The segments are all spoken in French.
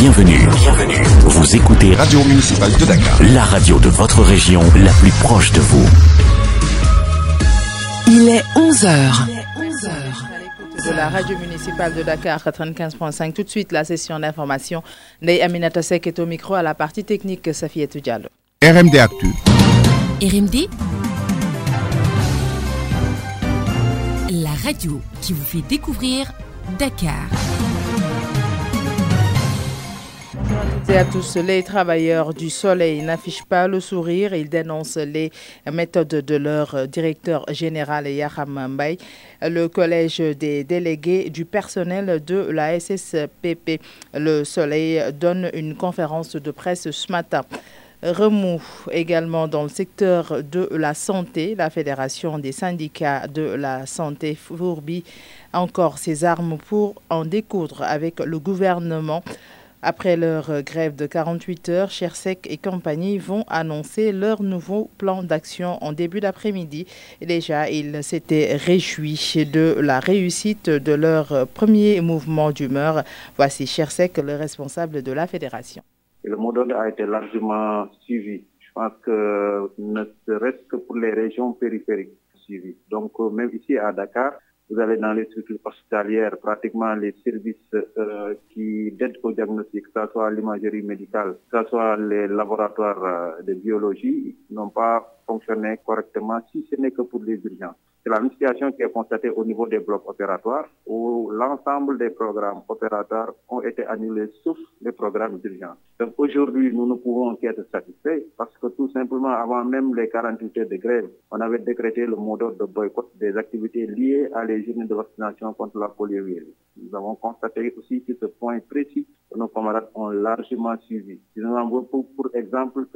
Bienvenue. Bienvenue. Vous écoutez Radio Municipale de Dakar. la radio de votre région, la plus proche de vous. Il est 11h. de la radio municipale de Dakar 95.5. Tout de suite, la session d'information. Ney Aminata Sek est au micro à la partie technique, Safietou Diallo. RMD Actu. RMD La radio qui vous fait découvrir Dakar. Et à tous, les travailleurs du soleil n'affichent pas le sourire. Ils dénoncent les méthodes de leur directeur général Yaham Mbaye. Le collège des délégués du personnel de la SSPP, le soleil, donne une conférence de presse ce matin. Remous également dans le secteur de la santé. La Fédération des syndicats de la santé fourbit encore ses armes pour en découdre avec le gouvernement. Après leur grève de 48 heures, Chersec et compagnie vont annoncer leur nouveau plan d'action en début d'après-midi. Déjà, ils s'étaient réjouis de la réussite de leur premier mouvement d'humeur. Voici Chersec, le responsable de la fédération. Le mot d'ordre a été largement suivi. Je pense que ne serait-ce que pour les régions périphériques suivi. Donc, même ici à Dakar, vous allez dans les structures hospitalières, pratiquement les services euh, qui d'aide au diagnostic, que ce soit l'imagerie médicale, que ce soit les laboratoires euh, de biologie, n'ont pas fonctionné correctement si ce n'est que pour les urgences. C'est la même situation qui est constatée au niveau des blocs opératoires où l'ensemble des programmes opératoires ont été annulés sauf les programmes d'urgence. Donc aujourd'hui, nous ne pouvons qu'être satisfaits parce que tout simplement, avant même les 48 heures de grève, on avait décrété le mot d'ordre de boycott des activités liées à les journées de vaccination contre la poliomyélite. Nous avons constaté aussi que ce point précis nos camarades ont largement suivi. Pour, pour exemple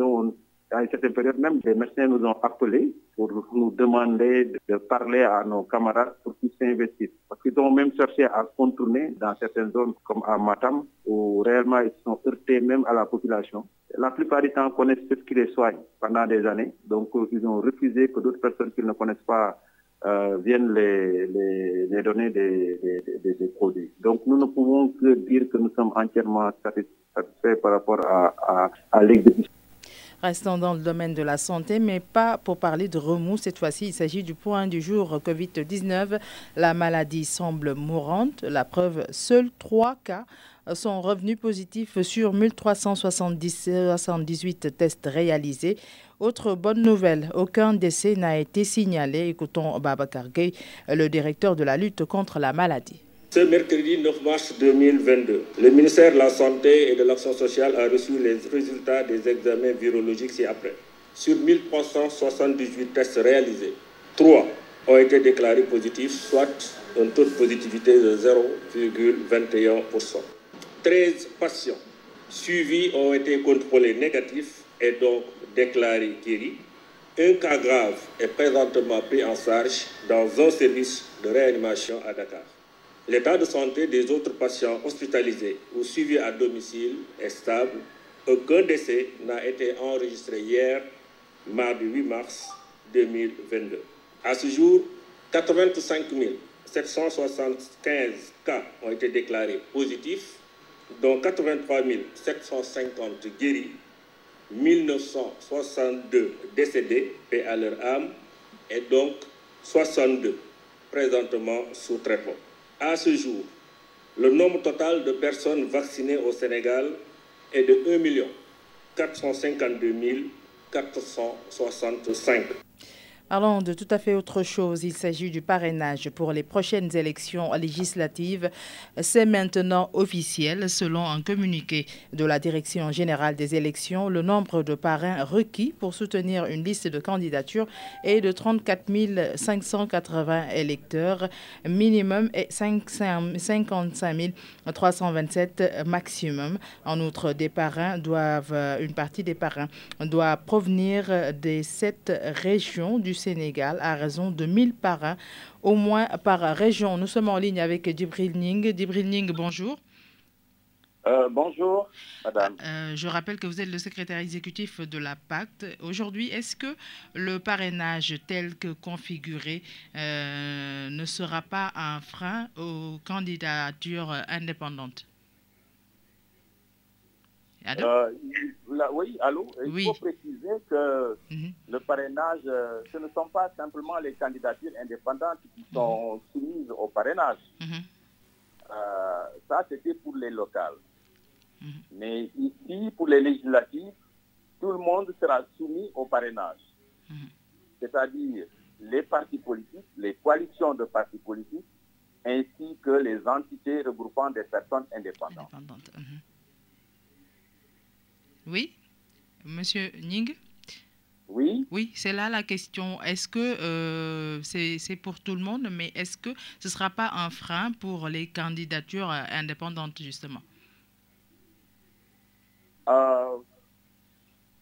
à une certaine période même, les médecins nous ont appelés pour nous demander de parler à nos camarades pour qu'ils s'investissent. Parce qu'ils ont même cherché à contourner dans certaines zones comme à Matam, où réellement ils sont heurtés même à la population. La plupart du temps connaissent ceux qui les soignent pendant des années. Donc ils ont refusé que d'autres personnes qui ne connaissent pas euh, viennent les, donner des, produits. Donc nous ne pouvons que dire que nous sommes entièrement satisfaits par rapport à, à, à l'exécution. Restons dans le domaine de la santé, mais pas pour parler de remous. Cette fois-ci, il s'agit du point du jour Covid-19. La maladie semble mourante. La preuve, seuls trois cas sont revenus positifs sur 1378 tests réalisés. Autre bonne nouvelle, aucun décès n'a été signalé. Écoutons Babacar Gueye, le directeur de la lutte contre la maladie. Ce mercredi 9 mars 2022, le ministère de la Santé et de l'Action sociale a reçu les résultats des examens virologiques ci-après. Sur 1378 tests réalisés, 3 ont été déclarés positifs, soit un taux de positivité de 0,21%. 13 patients suivis ont été contrôlés négatifs et donc déclarés guéris. Un cas grave est présentement pris en charge dans un service de réanimation à Dakar. L'état de santé des autres patients hospitalisés ou suivis à domicile est stable. Aucun décès n'a été enregistré hier, mardi 8 mars 2022. À ce jour, 85 775 cas ont été déclarés positifs, dont 83 750 guéris, 1962 décédés, paix à leur âme, et donc 62 présentement sous traitement. À ce jour, le nombre total de personnes vaccinées au Sénégal est de 1 452 465. Parlons de tout à fait autre chose. Il s'agit du parrainage pour les prochaines élections législatives. C'est maintenant officiel. Selon un communiqué de la Direction générale des élections, le nombre de parrains requis pour soutenir une liste de candidatures est de 34 580 électeurs. Minimum est 55 327 maximum. En outre, des parrains doivent, une partie des parrains doit provenir des sept régions du Sénégal à raison de 1000 parrains, au moins par région. Nous sommes en ligne avec Dibril Ning. Dibril Ning, bonjour. Euh, bonjour, madame. Euh, je rappelle que vous êtes le secrétaire exécutif de la Pacte. Aujourd'hui, est-ce que le parrainage tel que configuré euh, ne sera pas un frein aux candidatures indépendantes? Euh, oui, allô? Il faut préciser que mhm. le parrainage, euh, ce ne sont pas simplement les candidatures indépendantes qui sont mhm. soumises au parrainage. Mhm. Euh, ça, c'était pour les locales. Mais ici, pour les législatives, tout le monde sera soumis au parrainage. C'est-à-dire les partis politiques, les coalitions de partis politiques, ainsi que les entités regroupant des personnes indépendantes. Oui, Monsieur Ning Oui. Oui, c'est là la question. Est-ce que euh, c'est pour tout le monde, mais est-ce que ce ne sera pas un frein pour les candidatures euh, indépendantes, justement? Euh,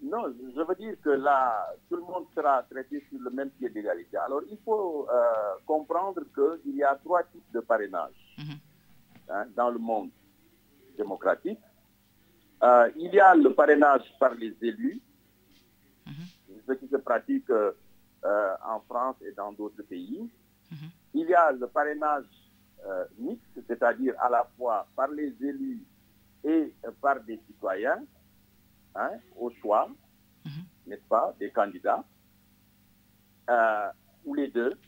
Non, je veux dire que là, tout le monde sera traité sur le même pied d'égalité. Alors, il faut comprendre qu'il y a trois types de parrainage mhm. hein, dans le monde démocratique. Euh, il y a le parrainage par les élus, mhm. ce qui se pratique euh, en France et dans d'autres pays. Mhm. Il y a le parrainage euh, mixte, c'est-à-dire à la fois par les élus et par des citoyens, hein, au choix, mhm. n'est-ce pas, des candidats, ou les deux.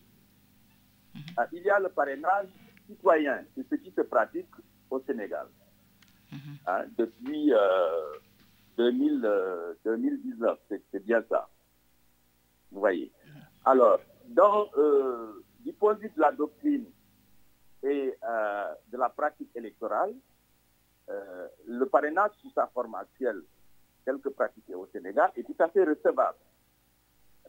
il y a le parrainage citoyen, c'est ce qui se pratique au Sénégal. Mhm. Hein, depuis 2000, euh, 2019. Euh, c'est bien ça. Vous voyez. Alors, dans, euh, du point de vue de la doctrine et de la pratique électorale, le parrainage sous sa forme actuelle, tel que pratiqué au Sénégal, est tout à fait recevable.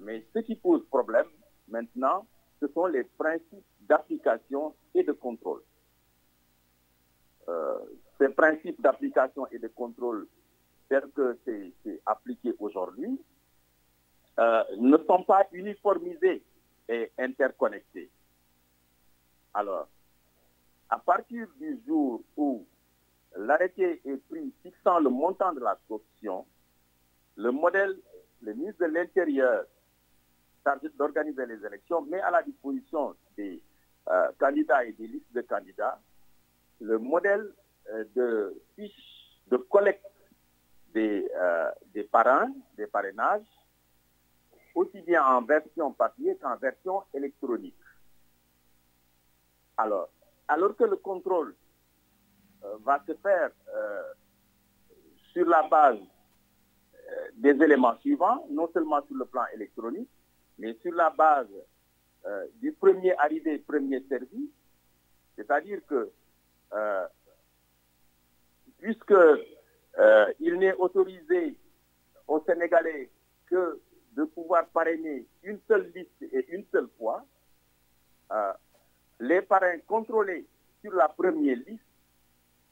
Mais ce qui pose problème maintenant, ce sont les principes d'application et de contrôle ces principes d'application et de contrôle tels que c'est appliqué aujourd'hui euh, ne sont pas uniformisés et interconnectés. Alors, à partir du jour où l'arrêté est pris fixant le montant de la corruption, le modèle, le ministre de l'Intérieur chargé d'organiser les élections met à la disposition des euh, candidats et des listes de candidats le modèle de fiches de collecte des, euh, des parrains, des parrainages, aussi bien en version papier qu'en version électronique. Alors, alors que le contrôle euh, va se faire sur la base des éléments suivants, non seulement sur le plan électronique, mais sur la base du premier arrivé, premier servi, c'est-à-dire que puisque euh, il n'est autorisé aux Sénégalais que de pouvoir parrainer une seule liste et une seule fois, euh, les parrains contrôlés sur la première liste,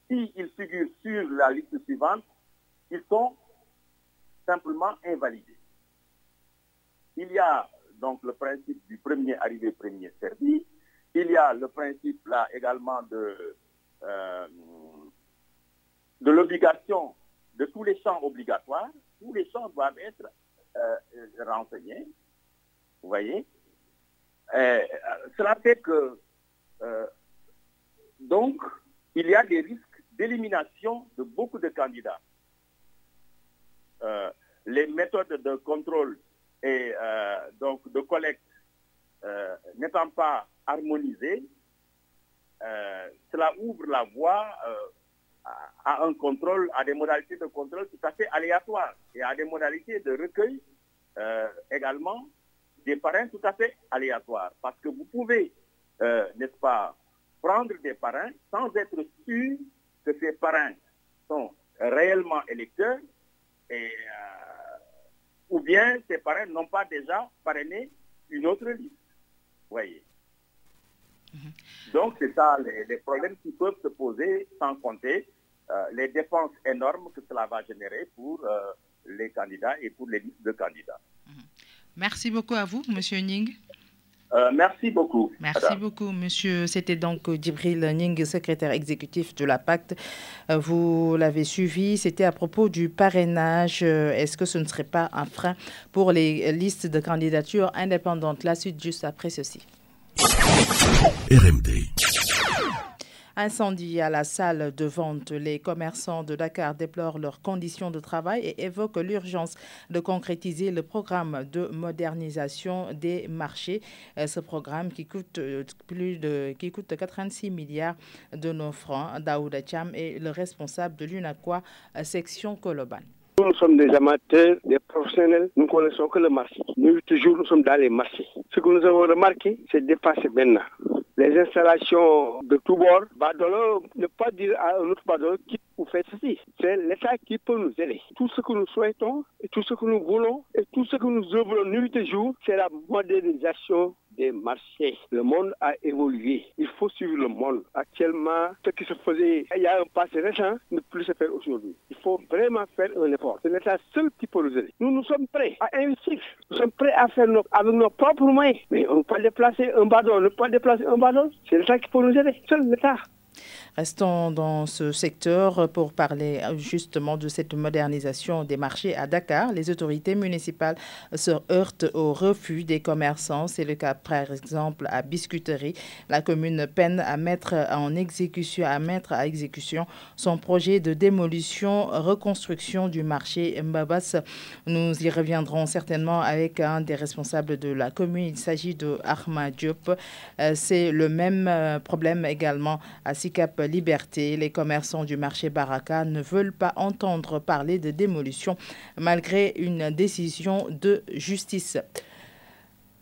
s'ils figurent sur la liste suivante, ils sont simplement invalidés. Il y a donc le principe du premier arrivé, premier servi. Il y a le principe là également de euh, de l'obligation de tous les champs obligatoires, tous les champs doivent être euh, renseignés. Vous voyez? Euh, Cela fait que, euh, donc, il y a des risques d'élimination de beaucoup de candidats. les méthodes de contrôle et donc de collecte n'étant pas harmonisées, cela ouvre la voie à un contrôle, à des modalités de contrôle tout à fait aléatoires et à des modalités de recueil euh, également des parrains tout à fait aléatoires. Parce que vous pouvez, euh, n'est-ce pas, prendre des parrains sans être sûr que ces parrains sont réellement électeurs et, euh, ou bien ces parrains n'ont pas déjà parrainé une autre liste. Voyez. Mm-hmm. Donc, c'est ça les, problèmes qui peuvent se poser sans compter les dépenses énormes que cela va générer pour euh, les candidats et pour les listes de candidats. Mhm. Merci beaucoup à vous, Monsieur Ning. Euh, merci beaucoup. Merci beaucoup, monsieur. C'était donc Djibril Ning, secrétaire exécutif de la Pacte. Vous l'avez suivi. C'était à propos du parrainage. Est-ce que ce ne serait pas un frein pour les listes de candidatures indépendantes? La suite, juste après ceci. RMD. Incendie à la salle de vente. Les commerçants de Dakar déplorent leurs conditions de travail et évoquent l'urgence de concrétiser le programme de modernisation des marchés. Euh, ce programme qui coûte euh, plus de qui coûte 86 milliards de nos francs. Daouda Cham est le responsable de l'UNAQUA section Koloban. Nous, nous sommes des amateurs, des professionnels, nous ne connaissons que le marché. Nous, toujours, nous sommes dans les marchés. Ce que nous avons remarqué, c'est dépasser maintenant. Les installations de tous bords, Badolo, ne pas dire à un autre Badolo qui vous fait ceci. C'est l'État qui peut nous aider. Tout ce que nous souhaitons, et tout ce que nous voulons, et tout ce que nous œuvrons nuit et jour, c'est la modernisation des marchés. Le monde a évolué. Il faut suivre le monde. Actuellement, ce qui se faisait il y a un passé récent ne plus se faire aujourd'hui. Il faut vraiment faire un effort. C'est l'État seul qui peut nous aider. Nous, nous sommes prêts à investir. Nous sommes prêts à faire avec nos propres moyens. Mais on ne peut pas déplacer un bâton. On ne peut pas déplacer un bâton. C'est l'État qui peut nous aider. Seul l'État. Restons dans ce secteur pour parler justement de cette modernisation des marchés à Dakar. Les autorités municipales se heurtent au refus des commerçants. C'est le cas par exemple à Biscuiterie. La commune peine à mettre en exécution, à exécution son projet de démolition, reconstruction du marché Mbabas. Nous y reviendrons certainement avec un des responsables de la commune. Il s'agit de Ahmad Diop. Euh, c'est le même euh, problème également à Les commerçants du marché Baraka ne veulent pas entendre parler de démolition malgré une décision de justice.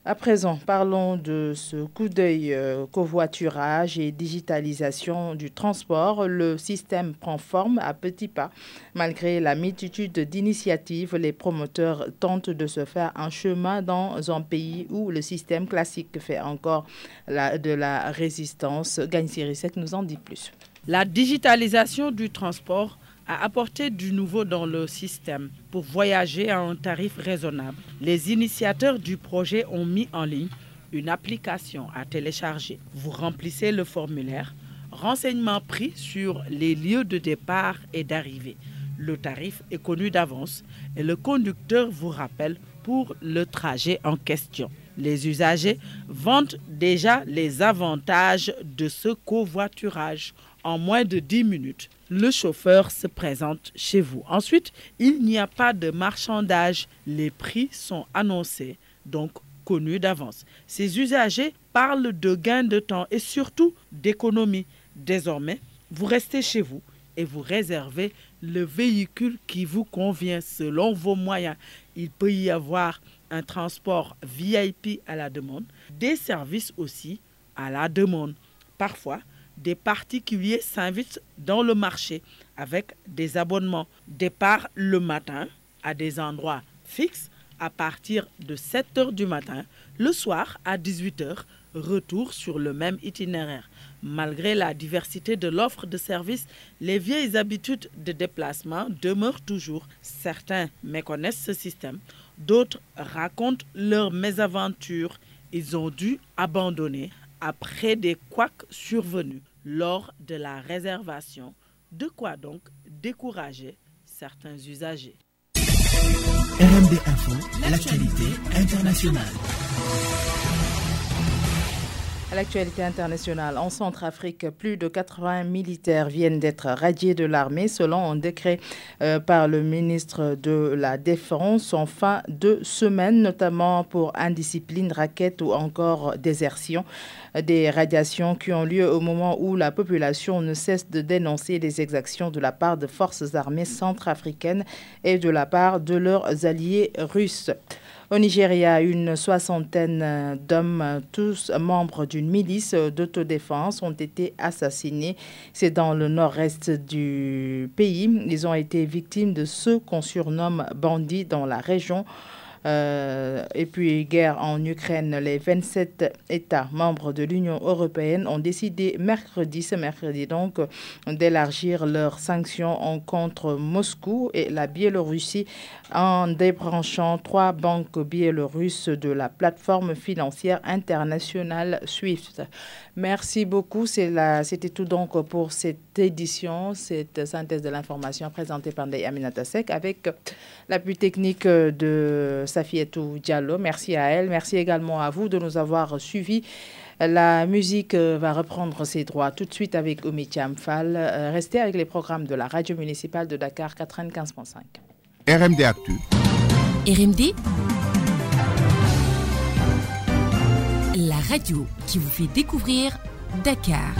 À présent, parlons de ce coup d'œil euh, covoiturage et digitalisation du transport. Le système prend forme à petits pas. Malgré la multitude d'initiatives, les promoteurs tentent de se faire un chemin dans un pays où le système classique fait encore de la résistance. Gagne Sirisek nous en dit plus. La digitalisation du transport a apporté du nouveau dans le système pour voyager à un tarif raisonnable. Les initiateurs du projet ont mis en ligne une application à télécharger. Vous remplissez le formulaire, renseignements pris sur les lieux de départ et d'arrivée. Le tarif est connu d'avance et le conducteur vous rappelle pour le trajet en question. Les usagers vantent déjà les avantages de ce covoiturage. En moins de 10 minutes, le chauffeur se présente chez vous. Ensuite, il n'y a pas de marchandage. Les prix sont annoncés, donc connus d'avance. Ces usagers parlent de gain de temps et surtout d'économie. Désormais, vous restez chez vous et vous réservez le véhicule qui vous convient selon vos moyens. Il peut y avoir un transport VIP à la demande, des services aussi à la demande. Parfois, des particuliers s'invitent dans le marché avec des abonnements. Départ le matin à des endroits fixes à partir de 7 heures du matin, le soir à 18 heures, retour sur le même itinéraire. Malgré la diversité de l'offre de services, les vieilles habitudes de déplacement demeurent toujours. Certains méconnaissent ce système, d'autres racontent leurs mésaventures. Ils ont dû abandonner après des couacs survenus lors de la réservation. De quoi donc décourager certains usagers? RMB Info, l'actualité internationale. À l'actualité internationale, en Centrafrique, plus de 80 militaires viennent d'être radiés de l'armée selon un décret euh, par le ministre de la Défense en fin de semaine, notamment pour indiscipline, raquette ou encore désertion. Des radiations qui ont lieu au moment où la population ne cesse de dénoncer les exactions de la part de forces armées centrafricaines et de la part de leurs alliés russes. Au Nigeria, une soixantaine d'hommes, tous membres d'une milice d'autodéfense, ont été assassinés. C'est dans le nord-est du pays. Ils ont été victimes de ceux qu'on surnomme bandits dans la région. Euh, et puis, guerre en Ukraine, les 27 États membres de l'Union européenne ont décidé mercredi, ce mercredi donc, d'élargir leurs sanctions contre Moscou et la Biélorussie en débranchant trois banques biélorusses de la plateforme financière internationale SWIFT. Merci beaucoup. C'était tout donc pour cette édition, cette synthèse de l'information présentée par Aminata Sek avec l'appui technique de Safietou Diallo. Merci à elle. Merci également à vous de nous avoir suivis. La musique va reprendre ses droits tout de suite avec Omi Fall. Restez avec les programmes de la radio municipale de Dakar 95.5. RMD Actu. RMD radio qui vous fait découvrir Dakar.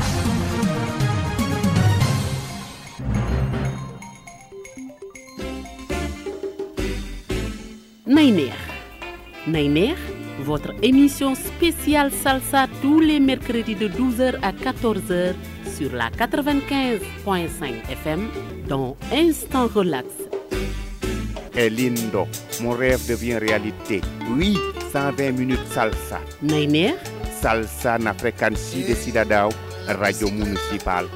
Nainer. Nainer, votre émission spéciale salsa tous les mercredis de 12h à 14h sur la 95.5 FM dans Instant Relax. est lindo. Mon rêve devient réalité. Oui, 120 minutes salsa. Nainer. Salsa na fréquence de Sidadao, radio municipale.